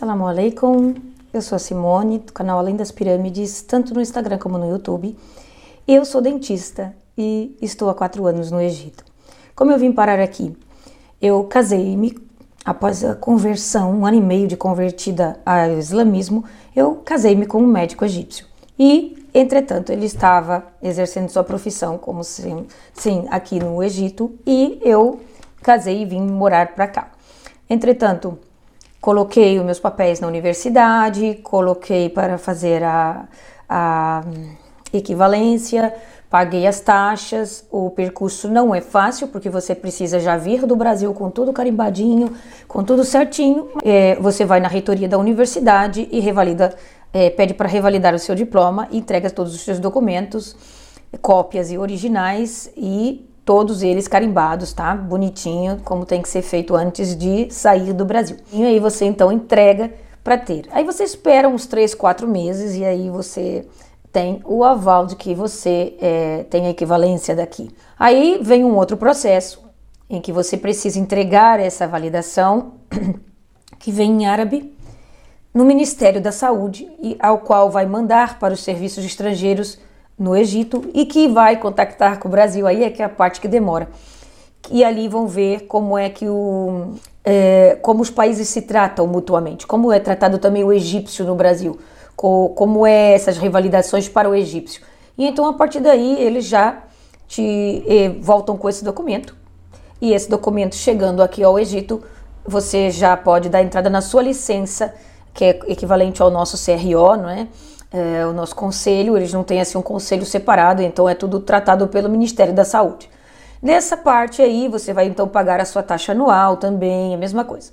Assalamu alaikum, eu sou a Simone, do canal Além das Pirâmides, tanto no Instagram como no YouTube. Eu sou dentista e estou há quatro anos no Egito. Como eu vim parar aqui? Eu casei-me após a conversão, um ano e meio de convertida ao islamismo, eu casei-me com um médico egípcio. E, entretanto, ele estava exercendo sua profissão como sim, sim aqui no Egito e eu casei e vim morar para cá. Entretanto, Coloquei os meus papéis na universidade, coloquei para fazer a, a equivalência, paguei as taxas. O percurso não é fácil porque você precisa já vir do Brasil com tudo carimbadinho, com tudo certinho. É, você vai na reitoria da universidade e revalida, é, pede para revalidar o seu diploma, entrega todos os seus documentos, cópias e originais e todos eles carimbados, tá? Bonitinho, como tem que ser feito antes de sair do Brasil. E aí você então entrega para ter. Aí você espera uns 3, 4 meses e aí você tem o aval de que você é, tem a equivalência daqui. Aí vem um outro processo em que você precisa entregar essa validação, que vem em árabe, no Ministério da Saúde, e ao qual vai mandar para os serviços estrangeiros no Egito e que vai contactar com o Brasil. Aí é que é a parte que demora. E ali vão ver como é que o, é, como os países se tratam mutuamente, como é tratado também o egípcio no Brasil, como é essas revalidações para o egípcio. E então a partir daí eles já te eh, voltam com esse documento. E esse documento chegando aqui ao Egito, você já pode dar entrada na sua licença, que é equivalente ao nosso CRO, não é? É, o nosso conselho, eles não têm assim um conselho separado, então é tudo tratado pelo Ministério da Saúde. Nessa parte aí, você vai então pagar a sua taxa anual também, a mesma coisa.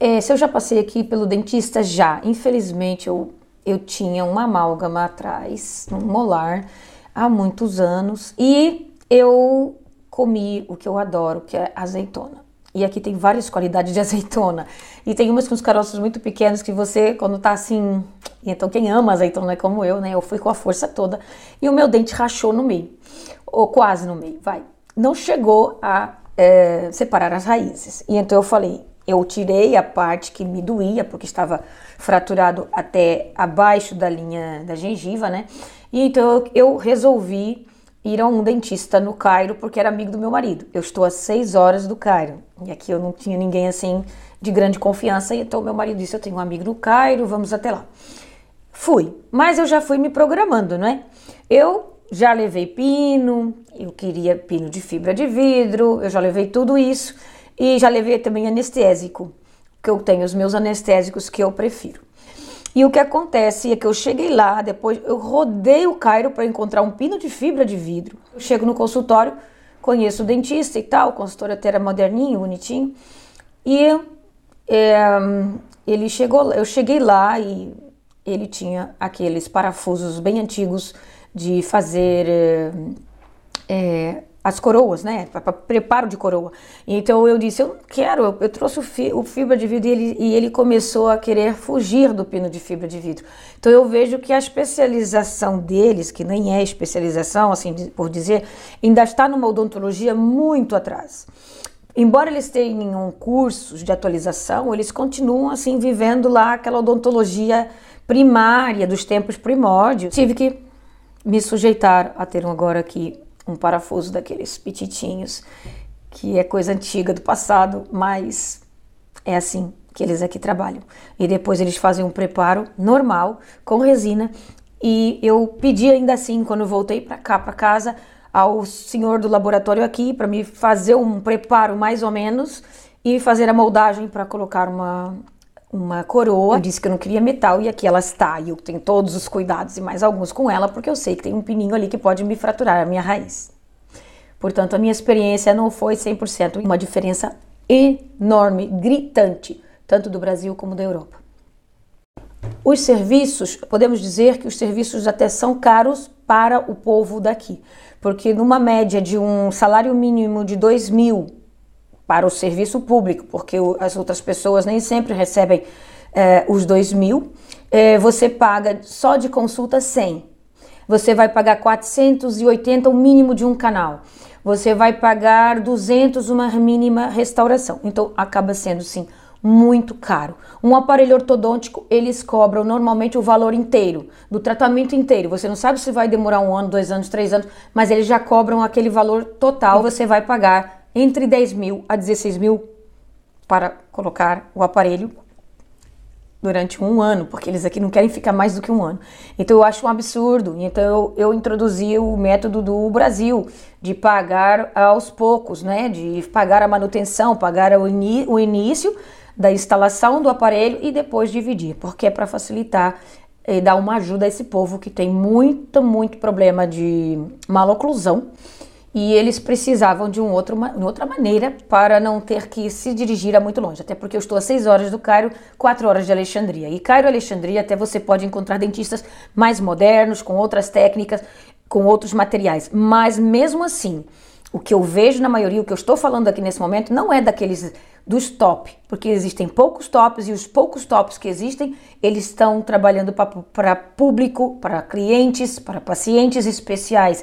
É, se eu já passei aqui pelo dentista, já. Infelizmente, eu, eu tinha uma amálgama atrás, um molar, há muitos anos, e eu comi o que eu adoro, que é azeitona. E aqui tem várias qualidades de azeitona. E tem umas com os caroços muito pequenos que você, quando tá assim. Então, quem ama azeitona é como eu, né? Eu fui com a força toda. E o meu dente rachou no meio. Ou quase no meio, vai. Não chegou a é, separar as raízes. E então eu falei. Eu tirei a parte que me doía, porque estava fraturado até abaixo da linha da gengiva, né? E então eu resolvi ir a um dentista no Cairo porque era amigo do meu marido. Eu estou a seis horas do Cairo e aqui eu não tinha ninguém assim de grande confiança. Então meu marido disse: Eu tenho um amigo no Cairo, vamos até lá. Fui, mas eu já fui me programando, não é? Eu já levei pino, eu queria pino de fibra de vidro, eu já levei tudo isso e já levei também anestésico, que eu tenho os meus anestésicos que eu prefiro. E o que acontece é que eu cheguei lá, depois eu rodei o Cairo para encontrar um pino de fibra de vidro. Eu chego no consultório, conheço o dentista e tal, o consultório até era moderninho, bonitinho. E é, ele chegou, eu cheguei lá e ele tinha aqueles parafusos bem antigos de fazer é, é as coroas, né? Para preparo de coroa. Então eu disse, eu não quero, eu, trouxe o, fi, o, fibra de vidro e ele, e ele começou a querer fugir do pino de fibra de vidro. Então eu vejo que a especialização deles, que nem é especialização, assim por dizer, ainda está numa odontologia muito atrás. Embora eles tenham cursos de atualização, eles continuam assim vivendo lá aquela odontologia primária dos tempos primórdios. Tive que me sujeitar a ter um agora aqui um parafuso daqueles petitinhos, que é coisa antiga do passado, mas é assim que eles aqui trabalham. E depois eles fazem um preparo normal com resina. E eu pedi ainda assim, quando voltei para cá, para casa, ao senhor do laboratório aqui para me fazer um preparo mais ou menos e fazer a moldagem para colocar uma, uma coroa. Eu disse que eu não queria metal e aqui ela está. E eu tenho todos os cuidados e mais alguns com ela, porque eu sei que tem um pininho ali que pode me fraturar a minha raiz. Portanto, a minha experiência não foi 100%, uma diferença enorme, gritante, tanto do Brasil como da Europa. Os serviços, podemos dizer que os serviços até são caros para o povo daqui, porque numa média de um salário mínimo de 2 mil para o serviço público, porque as outras pessoas nem sempre recebem é, os 2 mil. É, você paga só de consulta 100. Você vai pagar 480 o mínimo de um canal. Você vai pagar 200 uma mínima restauração. Então acaba sendo sim muito caro. Um aparelho ortodôntico, eles cobram normalmente o valor inteiro, do tratamento inteiro. Você não sabe se vai demorar um ano, dois anos, três anos, mas eles já cobram aquele valor total. Você vai pagar entre 10 mil a 16 mil para colocar o aparelho durante um ano, porque eles aqui não querem ficar mais do que um ano. Então eu acho um absurdo. Então eu, eu introduzi o método do Brasil de pagar aos poucos, né? De pagar a manutenção, pagar o, o início da instalação do aparelho e depois dividir, porque é para facilitar e dar uma ajuda a esse povo que tem muito, muito problema de maloclusão e eles precisavam de um outro, uma outra maneira para não ter que se dirigir a muito longe, até porque eu estou a 6 horas do Cairo, 4 horas de Alexandria. E Cairo e Alexandria até você pode encontrar dentistas mais modernos, com outras técnicas, com outros materiais, mas mesmo assim, o que eu vejo na maioria, o que eu estou falando aqui nesse momento, não é daqueles dos top, porque existem poucos tops e os poucos tops que existem, eles estão trabalhando para público, para clientes, para pacientes especiais,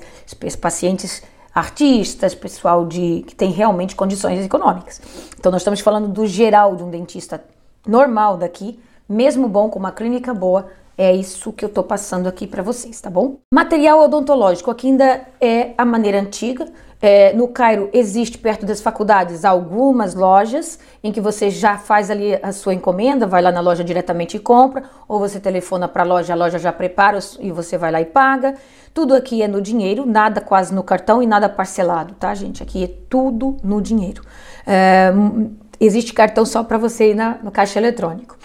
pacientes artistas, pessoal de que tem realmente condições econômicas. Então nós estamos falando do geral de um dentista normal daqui, mesmo bom com uma clínica boa, é isso que eu estou passando aqui para vocês, tá bom? Material odontológico aqui ainda é a maneira antiga. É, no Cairo existe perto das faculdades algumas lojas em que você já faz ali a sua encomenda, vai lá na loja diretamente e compra, ou você telefona para a loja, a loja já prepara e você vai lá e paga. Tudo aqui é no dinheiro, nada quase no cartão e nada parcelado, tá, gente? Aqui é tudo no dinheiro. É, existe cartão só para você ir na, no caixa eletrônico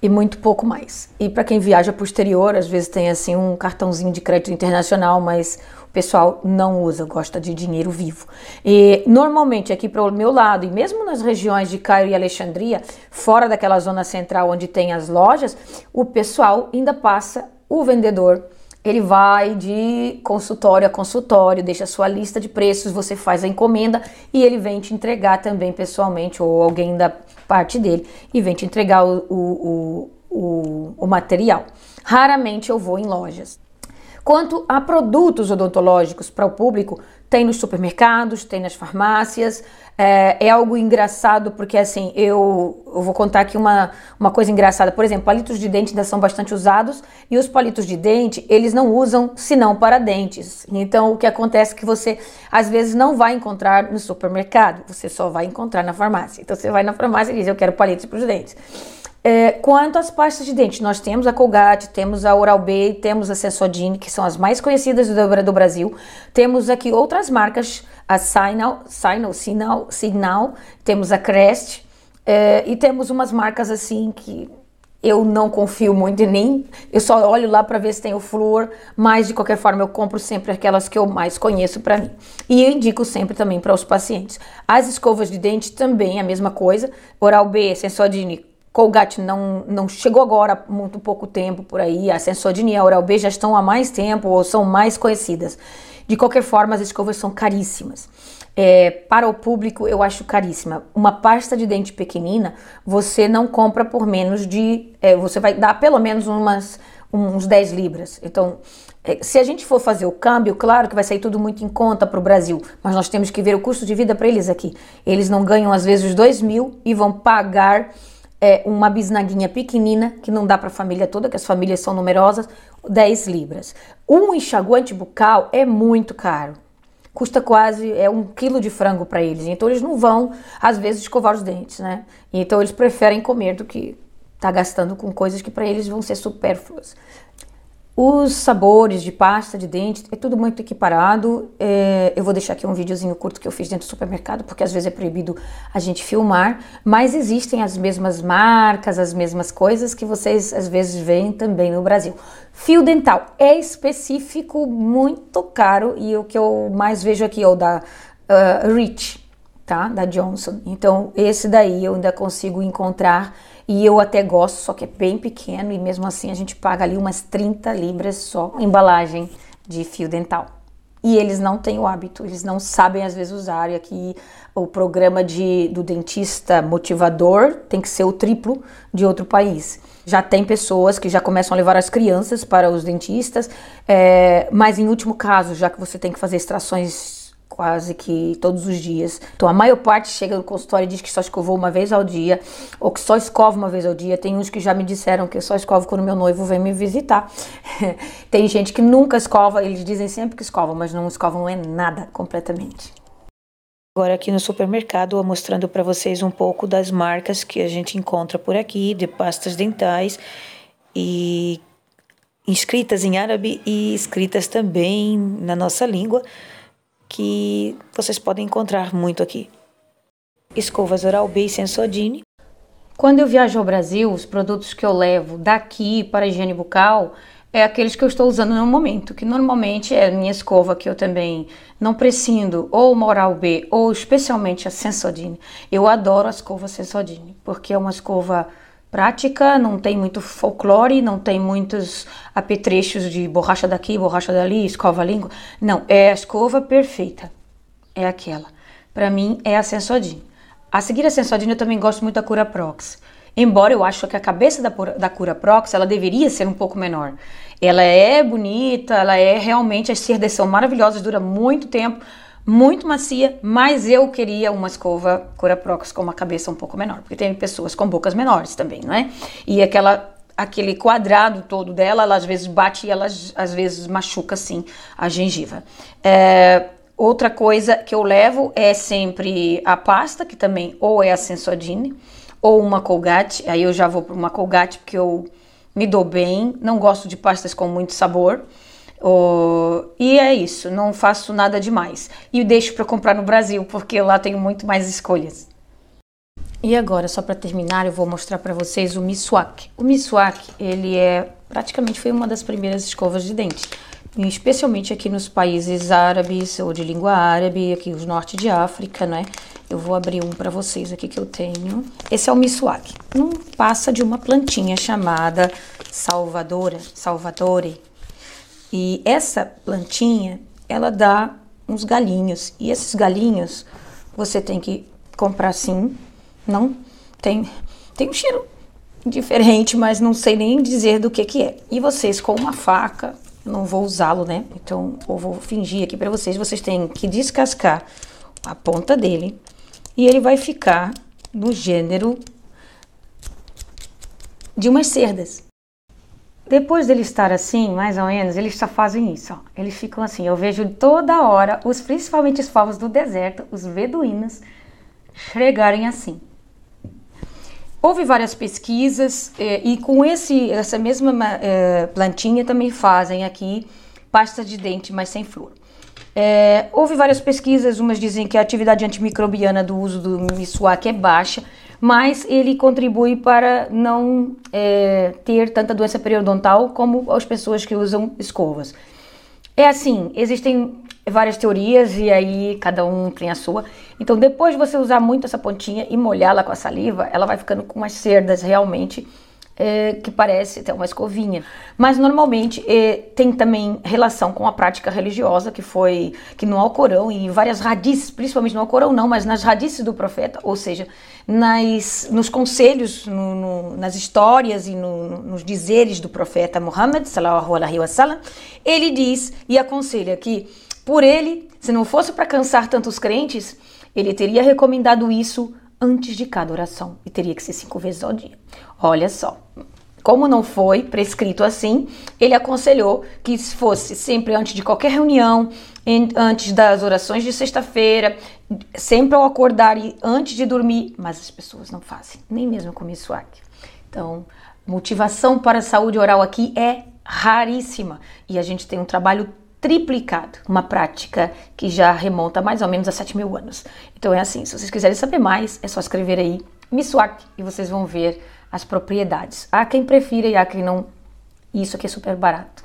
e muito pouco mais. E para quem viaja exterior, às vezes tem assim um cartãozinho de crédito internacional, mas pessoal não usa, gosta de dinheiro vivo. E normalmente aqui para o meu lado e mesmo nas regiões de Cairo e Alexandria, fora daquela zona central onde tem as lojas, o pessoal ainda passa o vendedor ele vai de consultório a consultório, deixa sua lista de preços, você faz a encomenda e ele vem te entregar também pessoalmente, ou alguém da parte dele, e vem te entregar o, o, o, o material. Raramente eu vou em lojas. Quanto a produtos odontológicos para o público, tem nos supermercados, tem nas farmácias. É, é, algo engraçado porque, assim, eu, eu vou contar aqui uma, uma coisa engraçada. Por exemplo, palitos de dente ainda são bastante usados e os palitos de dente, eles não usam senão para dentes. Então, o que acontece é que você, às vezes, não vai encontrar no supermercado, você só vai encontrar na farmácia. Então, você vai na farmácia e diz, eu quero palitos para os dentes. É, quanto às pastas de dente, nós temos a Colgate, temos a Oral-B, temos a Sensodyne, que são as mais conhecidas do, do, Brasil. Temos aqui outras marcas, a Signal, Signal, Signal, Signal temos a Crest, é, e temos umas marcas assim que eu não confio muito em nem, eu só olho lá para ver se tem o flúor, mas de qualquer forma eu compro sempre aquelas que eu mais conheço para mim. E eu indico sempre também para os pacientes. As escovas de dente também a mesma coisa, Oral-B, Sensodyne, Colgate não, não chegou agora há muito pouco tempo por aí, a Sensodyne e a Oral-B já estão há mais tempo ou são mais conhecidas. De qualquer forma, as escovas são caríssimas. É, para o público, eu acho caríssima. Uma pasta de dente pequenina, você não compra por menos de. É, você vai dar pelo menos umas, uns 10 libras. Então, é, se a gente for fazer o câmbio, claro que vai sair tudo muito em conta para o Brasil, mas nós temos que ver o custo de vida para eles aqui. Eles não ganham, às vezes, 2 mil e vão pagar é, uma bisnaguinha pequenina, que não dá para a família toda, que as famílias são numerosas, 10 libras. Um enxaguante bucal é muito caro. Custa quase é um quilo de frango para eles. Então eles não vão, às vezes, escovar os dentes, né? Então eles preferem comer do que tá gastando com coisas que para eles vão ser supérfluas. Os sabores de pasta de dente é tudo muito equiparado. É, eu vou deixar aqui um videozinho curto que eu fiz dentro do supermercado, porque às vezes é proibido a gente filmar, mas existem as mesmas marcas, as mesmas coisas que vocês às vezes veem também no Brasil. Fio dental é específico, muito caro, e o que eu mais vejo aqui é o da uh, Rich, tá? Da Johnson. Então, esse daí eu ainda consigo encontrar e eu até gosto, só que é bem pequeno e mesmo assim a gente paga ali umas 30 libras só embalagem de fio dental. E eles não têm o hábito, eles não sabem às vezes usar. E aqui o programa de, do dentista motivador tem que ser o triplo de outro país. Já tem pessoas que já começam a levar as crianças para os dentistas, é, mas em último caso, já que você tem que fazer extrações quase que todos os dias. Então a maior parte chega no consultório e diz que só escovou uma vez ao dia, ou que só escova uma vez ao dia. Tem uns que já me disseram que só escovo quando meu noivo vem me visitar. Tem gente que nunca escova, eles dizem sempre que escovam, mas não escovam é nada completamente. Agora aqui no supermercado, mostrando para vocês um pouco das marcas que a gente encontra por aqui, de pastas dentais e escritas em árabe e escritas também na nossa língua que vocês podem encontrar muito aqui. Escovas Oral-B e Sensodyne. Quando eu viajo ao Brasil, os produtos que eu levo daqui para a higiene bucal é aqueles que eu estou usando no momento, que normalmente é a minha escova que eu também não prescindo, ou uma Oral-B, ou especialmente a Sensodyne. Eu adoro a escova Sensodyne, porque é uma escova prática, não tem muito folclore, não tem muitos apetrechos de borracha daqui, borracha dali, escova língua. Não, é a escova perfeita. É aquela. Para mim é a Sensodyne. A seguir a Sensodyne eu também gosto muito da Cura Prox. Embora eu acho que a cabeça da, da Cura Prox ela deveria ser um pouco menor. Ela é bonita, ela é realmente as cerdas são maravilhosas, dura muito tempo, muito macia, mas eu queria uma escova Curaprox com uma cabeça um pouco menor, porque tem pessoas com bocas menores também, não é? E aquela aquele quadrado todo dela, ela às vezes bate e ela às vezes machuca assim a gengiva. É, outra coisa que eu levo é sempre a pasta, que também ou é a Sensodyne ou uma Colgate. Aí eu já vou para uma Colgate porque eu me dou bem, não gosto de pastas com muito sabor. Oh, e é isso, não faço nada demais. E deixo para comprar no Brasil, porque lá tenho muito mais escolhas. E agora, só para terminar, eu vou mostrar para vocês o Miswak. O Miswak, ele é praticamente foi uma das primeiras escovas de dente, especialmente aqui nos países árabes ou de língua árabe, aqui os norte de África, né? Eu vou abrir um para vocês aqui que eu tenho. Esse é o Miswak. Não passa de uma plantinha chamada Salvadora, Salvatore, e essa plantinha, ela dá uns galinhos. E esses galinhos você tem que comprar sim. Não tem tem um cheiro diferente, mas não sei nem dizer do que que é. E vocês com uma faca, não vou usá-lo, né? Então, eu vou fingir aqui para vocês, vocês têm que descascar a ponta dele e ele vai ficar no gênero de umas cerdas. Depois dele estar assim, mais ou menos, eles só fazem isso. Ó. Eles ficam assim. Eu vejo toda hora, os principalmente os povos do deserto, os beduínos, chegarem assim. Houve várias pesquisas eh, e com esse, essa mesma eh, plantinha também fazem aqui pasta de dente, mas sem flor. Eh, houve várias pesquisas, umas dizem que a atividade antimicrobiana do uso do miswak é baixa, mas ele contribui para não é, ter tanta doença periodontal como as pessoas que usam escovas. É assim, existem várias teorias e aí cada um tem a sua. Então, depois de você usar muito essa pontinha e molhá-la com a saliva, ela vai ficando com umas cerdas realmente é, que parece até uma escovinha. Mas normalmente é, tem também relação com a prática religiosa que foi que no Alcorão e várias radices, principalmente no Alcorão não, mas nas radices do profeta, ou seja, nas, nos conselhos, no, no, nas histórias e no, nos dizeres do profeta Muhammad, sallallahu alaihi wasallam, ele diz e aconselha que por ele, se não fosse para cansar tantos crentes, ele teria recomendado isso antes de cada oração e teria que ser cinco vezes ao dia. Olha só. Como não foi prescrito assim, ele aconselhou que fosse sempre antes de qualquer reunião, antes das orações de sexta-feira, sempre ao acordar e antes de dormir, mas as pessoas não fazem, nem mesmo com aqui. Então, motivação para a saúde oral aqui é raríssima e a gente tem um trabalho triplicado, uma prática que já remonta mais ou menos a 7 mil anos. Então é assim, se vocês quiserem saber mais, é só escrever aí Miswak e vocês vão ver as propriedades. Há quem prefira e há quem não. Isso aqui é super barato.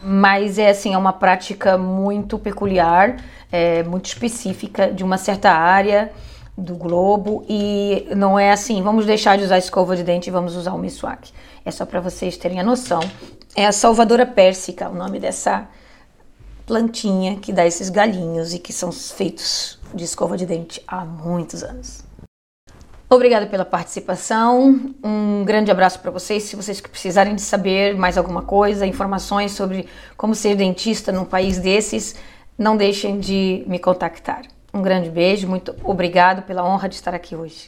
Mas é assim, é uma prática muito peculiar, é, muito específica de uma certa área do globo e não é assim, vamos deixar de usar escova de dente e vamos usar o miswak. É só para vocês terem a noção. É a salvadora pérsica, o nome dessa plantinha que dá esses galinhos e que são feitos de escova de dente há muitos anos. Obrigada pela participação. Um grande abraço para vocês. Se vocês precisarem de saber mais alguma coisa, informações sobre como ser dentista num país desses, não deixem de me contactar. Um grande beijo, muito obrigado pela honra de estar aqui hoje.